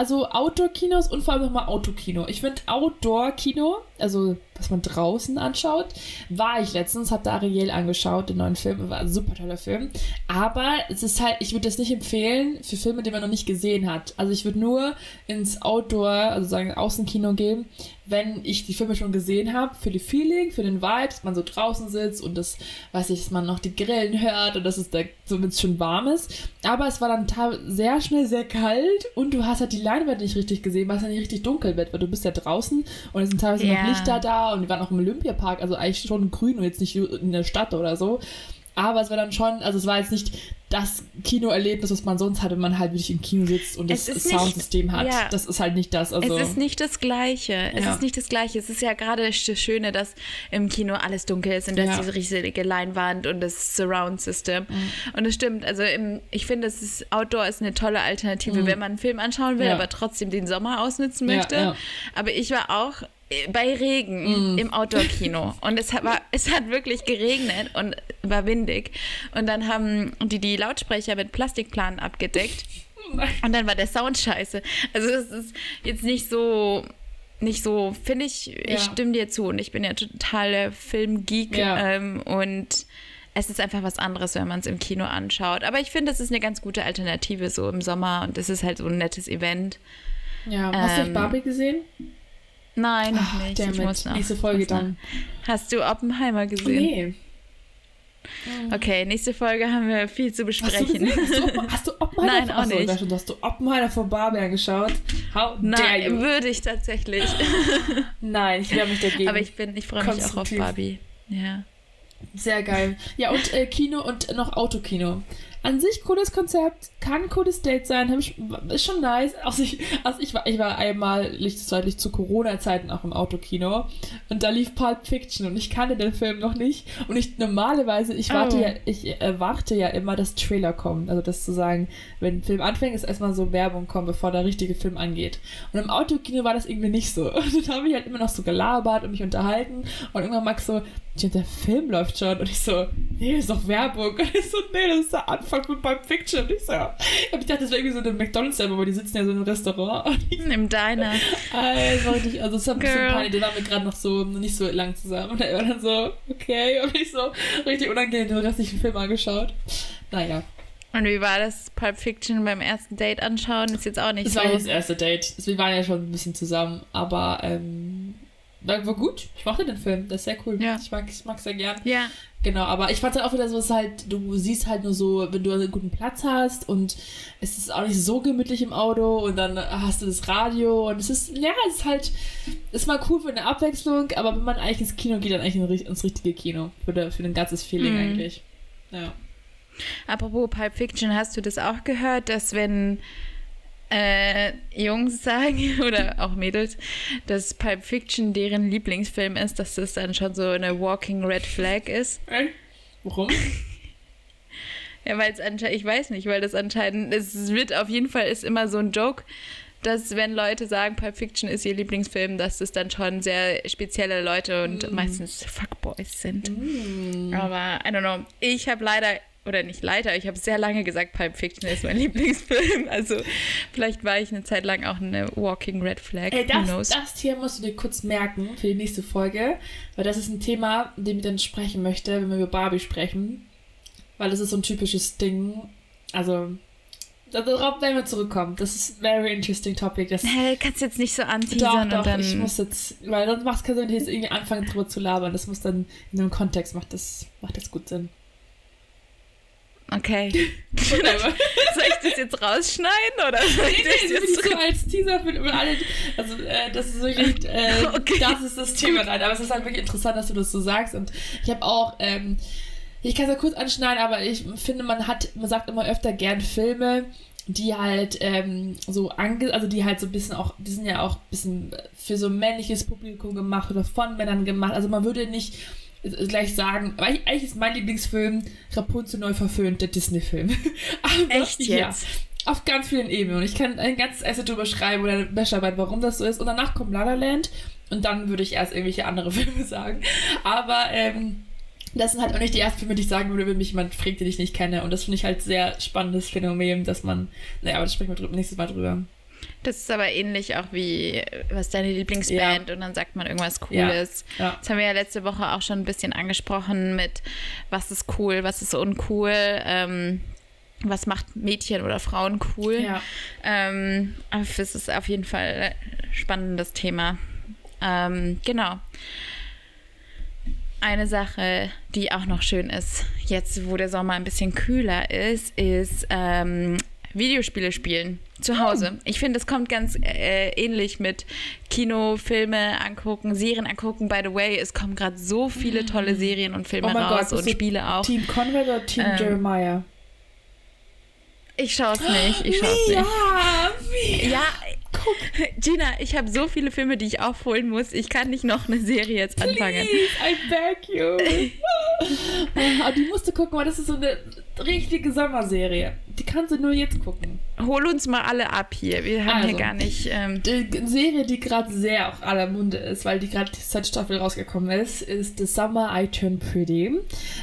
also Outdoor-Kinos und vor allem nochmal Autokino. Ich finde Outdoor-Kino, also was man draußen anschaut, war ich letztens, habe da Ariel angeschaut, den neuen Film, war ein super toller Film. Aber es ist halt, ich würde das nicht empfehlen für Filme, die man noch nicht gesehen hat. Also ich würde nur ins Outdoor, also sagen Außenkino gehen, wenn ich die Filme schon gesehen habe, für die Feeling, für den Vibe, dass man so draußen sitzt und das, weiß ich, dass man noch die Grillen hört und dass es da zumindest schon warm ist. Aber es war dann sehr schnell sehr kalt und du hast halt die Leinwand nicht richtig gesehen, weil es ja nicht richtig dunkel wird, weil du bist ja draußen und es sind teilweise yeah. noch Lichter da und wir waren auch im Olympiapark, also eigentlich schon grün und jetzt nicht in der Stadt oder so. Aber es war dann schon, also es war jetzt nicht das Kinoerlebnis, was man sonst hat, wenn man halt wirklich im Kino sitzt und das Soundsystem nicht, hat. Ja, das ist halt nicht das. Also, es ist nicht das Gleiche. Es ja. ist nicht das Gleiche. Es ist ja gerade das Schöne, dass im Kino alles dunkel ist und ja. dass diese riesige Leinwand und das Surround System. Mhm. Und es stimmt. Also im, ich finde, es ist, Outdoor ist eine tolle Alternative, mhm. wenn man einen Film anschauen will, aber trotzdem den Sommer ausnutzen möchte. Aber ich war auch bei Regen mm. im Outdoor-Kino. Und es hat, war, es hat wirklich geregnet und war windig. Und dann haben die die Lautsprecher mit Plastikplanen abgedeckt. Und dann war der Sound scheiße. Also es ist jetzt nicht so, nicht so, finde ich, ja. ich stimme dir zu. Und ich bin ja total Filmgeek. Ja. Ähm, und es ist einfach was anderes, wenn man es im Kino anschaut. Aber ich finde, es ist eine ganz gute Alternative so im Sommer. Und es ist halt so ein nettes Event. Ja, hast ähm, du Barbie gesehen? Nein, noch Ach, nicht. Ich muss noch. Nächste Folge dann. Hast du Oppenheimer gesehen? Nee. Okay, nächste Folge haben wir viel zu besprechen. Hast du, du, hast du Oppenheimer Nein, auch nicht. Hast du Oppenheimer vor Barbie geschaut? How Nein, würde ich tatsächlich. Nein, ich wehre mich dagegen. Aber ich bin, ich freue mich auch auf Barbie. Ja. Sehr geil. Ja, und äh, Kino und noch Autokino. An sich cooles Konzept, kann ein cooles Date sein, ich, ist schon nice. Also ich, also ich, war, ich war einmal lichtzeitlich zu Corona-Zeiten auch im Autokino und da lief Pulp Fiction und ich kannte den Film noch nicht. Und ich normalerweise, ich warte oh. ja, ich erwarte ja immer, dass Trailer kommen. Also das zu sagen, wenn ein Film anfängt, ist erstmal so Werbung kommen, bevor der richtige Film angeht. Und im Autokino war das irgendwie nicht so. Und dann habe ich halt immer noch so gelabert und mich unterhalten und irgendwann Max so, der Film läuft schon. Und ich so, nee, das ist doch Werbung. Und ich so, nee, das ist der Anfang von Pulp Fiction. Und ich so, ja. Ich dachte, das wäre irgendwie so eine McDonalds-Werbung, aber die sitzen ja so im Restaurant. Im Diner. Also, richtig, also es hat ein bisschen Panik, die waren wir gerade noch so, nicht so lang zusammen. Und er war dann so, okay. Und ich so, richtig unangenehm den restlichen Film angeschaut. Naja. Und wie war das Pulp Fiction beim ersten Date anschauen? Ist jetzt auch nicht das so. Das war das erste Date. Also, wir waren ja schon ein bisschen zusammen, aber ähm, war gut. Ich mochte den Film. Das ist sehr cool. Ja. Ich mag es mag sehr gern. Ja. Genau, aber ich fand es halt auch wieder so, dass halt, du siehst halt nur so, wenn du einen guten Platz hast und es ist auch nicht so gemütlich im Auto und dann hast du das Radio und es ist, ja, es ist halt, ist mal cool für eine Abwechslung, aber wenn man eigentlich ins Kino geht, dann eigentlich ins richtige Kino. Für, de, für ein ganzes Feeling mhm. eigentlich. Ja. Apropos Pulp Fiction, hast du das auch gehört, dass wenn äh, Jungs sagen oder auch Mädels, dass Pulp Fiction deren Lieblingsfilm ist, dass das dann schon so eine Walking Red Flag ist. Äh? Warum? ja, weil es anscheinend, ich weiß nicht, weil das anscheinend, es wird auf jeden Fall ist immer so ein Joke, dass wenn Leute sagen, Pulp Fiction ist ihr Lieblingsfilm, dass das dann schon sehr spezielle Leute und mm. meistens Fuckboys sind. Mm. Aber I don't know. Ich habe leider oder nicht leider, ich habe sehr lange gesagt, Pulp Fiction ist mein Lieblingsfilm. Also vielleicht war ich eine Zeit lang auch eine Walking Red Flag. Ey, das, das hier musst du dir kurz merken für die nächste Folge, weil das ist ein Thema, dem ich dann sprechen möchte, wenn wir über Barbie sprechen. Weil das ist so ein typisches Ding. Also, darauf werden wir zurückkommen. Das ist ein very interesting topic. Das hey, kannst jetzt nicht so anteasern doch, doch, und dann... ich muss jetzt, weil sonst macht es keinen Sinn, jetzt irgendwie anfangen drüber zu labern. Das muss dann in einem Kontext, macht das, macht das gut Sinn. Okay. soll ich das jetzt rausschneiden oder soll ich nee, das jetzt so als Teaser für alle? Also äh, das ist wirklich, äh, okay. das ist das Thema. Nein, aber es ist halt wirklich interessant, dass du das so sagst. Und ich habe auch, ähm, ich kann es ja kurz anschneiden, aber ich finde, man hat, man sagt immer öfter gern Filme, die halt ähm, so ange, also die halt so ein bisschen auch, die sind ja auch ein bisschen für so männliches Publikum gemacht oder von Männern gemacht. Also man würde nicht gleich sagen, eigentlich ist mein Lieblingsfilm Rapunzel neu verföhnt, der Disney-Film. Echt jetzt? Ja, auf ganz vielen Ebenen. Und ich kann ein ganzes Essay drüber schreiben oder eine Bachelorarbeit, warum das so ist. Und danach kommt La La Land und dann würde ich erst irgendwelche andere Filme sagen. Aber ähm, das sind halt auch nicht die ersten Filme, die ich sagen würde, wenn mich jemand fragt, den ich nicht kenne. Und das finde ich halt sehr spannendes Phänomen, dass man, naja, aber das sprechen wir drüber, nächstes Mal drüber. Das ist aber ähnlich auch wie, was ist deine Lieblingsband? Ja. Und dann sagt man irgendwas Cooles. Ja. Ja. Das haben wir ja letzte Woche auch schon ein bisschen angesprochen mit, was ist cool, was ist uncool. Ähm, was macht Mädchen oder Frauen cool? Ja. Ähm, es ist auf jeden Fall ein spannendes Thema. Ähm, genau. Eine Sache, die auch noch schön ist, jetzt wo der Sommer ein bisschen kühler ist, ist ähm, Videospiele spielen zu Hause. Oh. Ich finde, es kommt ganz äh, ähnlich mit Kino, Filme angucken, Serien angucken. By the way, es kommen gerade so viele tolle Serien und Filme oh raus Gott, und Spiele auch. Team Conrad oder Team ähm, Jeremiah? Ich schaue es nicht. Ich schaue es nicht. Ja, ja, Guck. Gina, ich habe so viele Filme, die ich aufholen muss. Ich kann nicht noch eine Serie jetzt anfangen. Please, I beg you. Aber die musst du gucken, weil das ist so eine richtige Sommerserie. Die kannst du nur jetzt gucken. Hol uns mal alle ab hier. Wir haben also, hier gar nicht. Ähm die Serie, die gerade sehr auf aller Munde ist, weil die gerade die zweite Staffel rausgekommen ist, ist The Summer I Turned Pretty.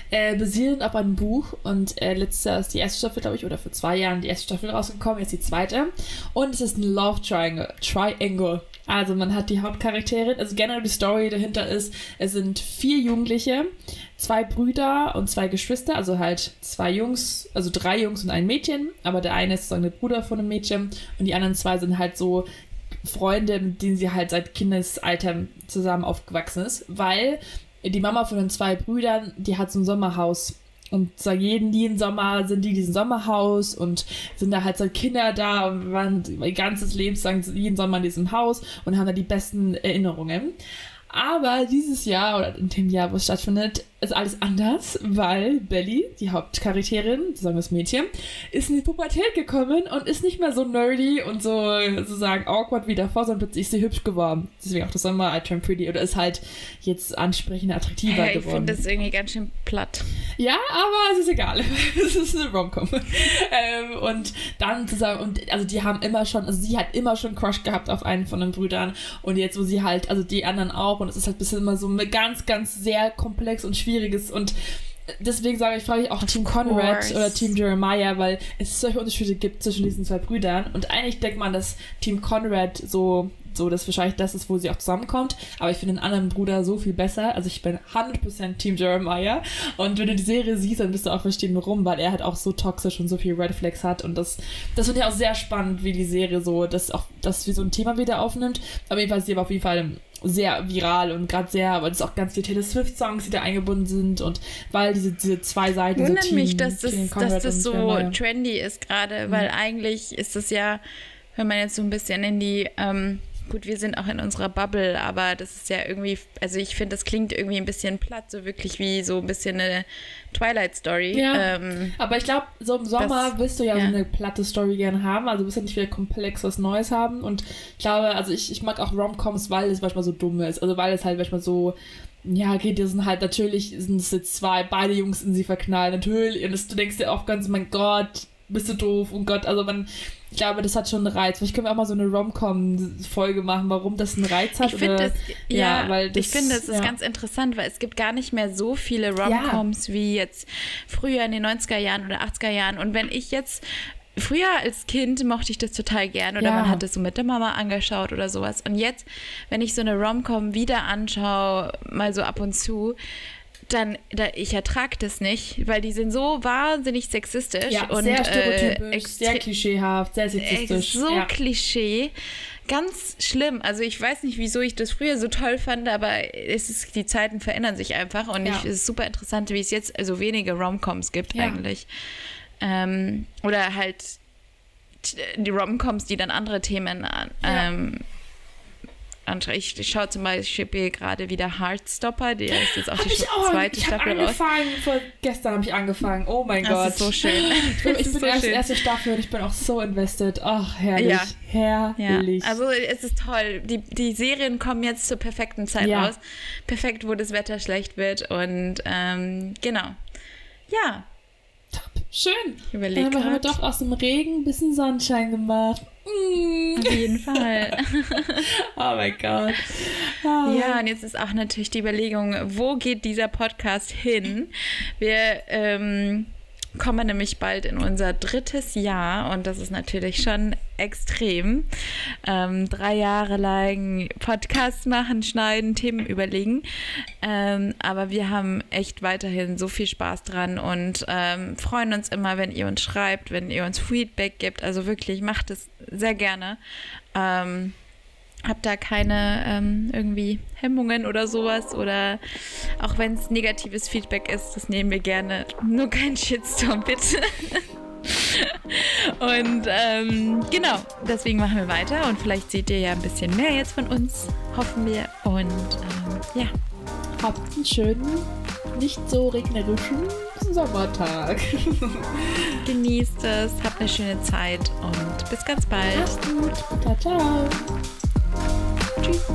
Äh, basierend auf einem Buch und äh, letztes Jahr ist die erste Staffel, glaube ich, oder vor zwei Jahren die erste Staffel rausgekommen, jetzt die zweite. Und es ist ein Love Triangle. Triangle. Also man hat die Hauptcharakterin, also generell die Story dahinter ist, es sind vier Jugendliche, zwei Brüder und zwei Geschwister, also halt zwei Jungs, also drei Jungs und ein Mädchen, aber der eine ist sozusagen der Bruder von einem Mädchen und die anderen zwei sind halt so Freunde, mit denen sie halt seit Kindesalter zusammen aufgewachsen ist, weil die Mama von den zwei Brüdern, die hat so ein Sommerhaus und so jeden, jeden Sommer sind die in diesem Sommerhaus und sind da halt so Kinder da und waren ihr ganzes Leben lang jeden Sommer in diesem Haus und haben da die besten Erinnerungen. Aber dieses Jahr oder in dem Jahr, wo es stattfindet, ist alles anders, weil Belly, die Hauptcharakterin, sozusagen das Mädchen, ist in die Pubertät gekommen und ist nicht mehr so nerdy und so sozusagen awkward wie davor, sondern plötzlich ist sie hübsch geworden. Deswegen auch das Sommer I Turn Pretty oder ist halt jetzt ansprechender, attraktiver hey, geworden. Ich finde das irgendwie ganz schön platt. Ja, aber es ist egal. es ist eine Romcom. ähm, und dann zusammen, und also die haben immer schon, also sie hat immer schon Crush gehabt auf einen von den Brüdern und jetzt, wo sie halt, also die anderen auch und es ist halt bisschen immer so ganz, ganz sehr komplex und schwierig Schwieriges und deswegen sage ich, frage ich auch Team Conrad oder Team Jeremiah, weil es solche Unterschiede gibt zwischen diesen zwei Brüdern. Und eigentlich denkt man, dass Team Conrad so, so das wahrscheinlich das ist, wo sie auch zusammenkommt. Aber ich finde den anderen Bruder so viel besser. Also ich bin 100% Team Jeremiah. Und wenn du die Serie siehst, dann wirst du auch verstehen, warum, weil er halt auch so toxisch und so viel Red Flags hat. Und das, das finde ich auch sehr spannend, wie die Serie so, das auch, das wie so ein Thema wieder aufnimmt. Aber jedenfalls, sie aber auf jeden Fall sehr viral und gerade sehr, aber es auch ganz viele Taylor Swift-Songs, die da eingebunden sind und weil diese, diese zwei Seiten Wundert so Team, mich, dass das, dass das so trendy ist gerade, mhm. weil eigentlich ist es ja, wenn man jetzt so ein bisschen in die ähm, Gut, wir sind auch in unserer Bubble, aber das ist ja irgendwie, also ich finde, das klingt irgendwie ein bisschen platt, so wirklich wie so ein bisschen eine Twilight-Story. Ja, ähm, aber ich glaube, so im Sommer das, willst du ja, ja, so eine platte Story gerne haben, also du willst ja nicht wieder komplex was Neues haben und ich glaube, also ich, ich mag auch Romcoms, weil es manchmal so dumm ist, also weil es halt manchmal so ja, geht, die sind halt natürlich, sind es jetzt zwei, beide Jungs in sie verknallt, natürlich, und das, du denkst dir auch ganz, mein Gott, bist du doof und Gott, also man, ich glaube, das hat schon einen Reiz. Vielleicht können wir auch mal so eine Rom-Com-Folge machen, warum das einen Reiz hat. Ich finde ja, ja, weil das, ich finde, es ja. ist ganz interessant, weil es gibt gar nicht mehr so viele Rom-Coms ja. wie jetzt früher in den 90er Jahren oder 80er Jahren. Und wenn ich jetzt früher als Kind mochte ich das total gern oder ja. man hat das so mit der Mama angeschaut oder sowas. Und jetzt, wenn ich so eine Rom-Com wieder anschaue, mal so ab und zu, dann, da, ich ertrage das nicht, weil die sind so wahnsinnig sexistisch ja, und sehr äh, stereotypisch, äh, sehr klischeehaft, sehr sexistisch. So ja. Klischee. Ganz schlimm. Also ich weiß nicht, wieso ich das früher so toll fand, aber es ist, die Zeiten verändern sich einfach und ja. ich, es ist super interessant, wie es jetzt also wenige Romcoms gibt ja. eigentlich. Ähm, oder halt die Romcoms, die dann andere Themen ähm, ich, ich schaue zum Beispiel gerade wieder Heartstopper, der ist jetzt auch die ich auch, zweite ich Staffel raus. Vor, gestern habe ich angefangen. Oh mein das Gott. Ist so schön. Ich bin, ich bin so erst, erste Staffel und ich bin auch so invested. Ach, herrlich. Ja. Herrlich. Ja. Also es ist toll. Die, die Serien kommen jetzt zur perfekten Zeit ja. raus. Perfekt, wo das Wetter schlecht wird. Und ähm, genau. Ja. Top. Schön. Ich überlege. Dann haben wir doch aus dem Regen ein bisschen Sonnenschein gemacht. Mm. Auf jeden Fall. oh mein Gott. Ah. Ja, und jetzt ist auch natürlich die Überlegung, wo geht dieser Podcast hin? Wir ähm, kommen nämlich bald in unser drittes Jahr und das ist natürlich schon extrem. Ähm, drei Jahre lang Podcasts machen, schneiden, Themen überlegen. Ähm, aber wir haben echt weiterhin so viel Spaß dran und ähm, freuen uns immer, wenn ihr uns schreibt, wenn ihr uns Feedback gibt. Also wirklich, macht es sehr gerne. Ähm, habe da keine ähm, irgendwie Hemmungen oder sowas oder auch wenn es negatives Feedback ist, das nehmen wir gerne. Nur kein Shitstorm, bitte. und ähm, genau, deswegen machen wir weiter und vielleicht seht ihr ja ein bisschen mehr jetzt von uns, hoffen wir. Und ähm, ja. Habt einen schönen, nicht so regnerischen Sommertag. Genießt es, habt eine schöne Zeit und bis ganz bald. Macht's gut. Ciao, ciao. Tschüss.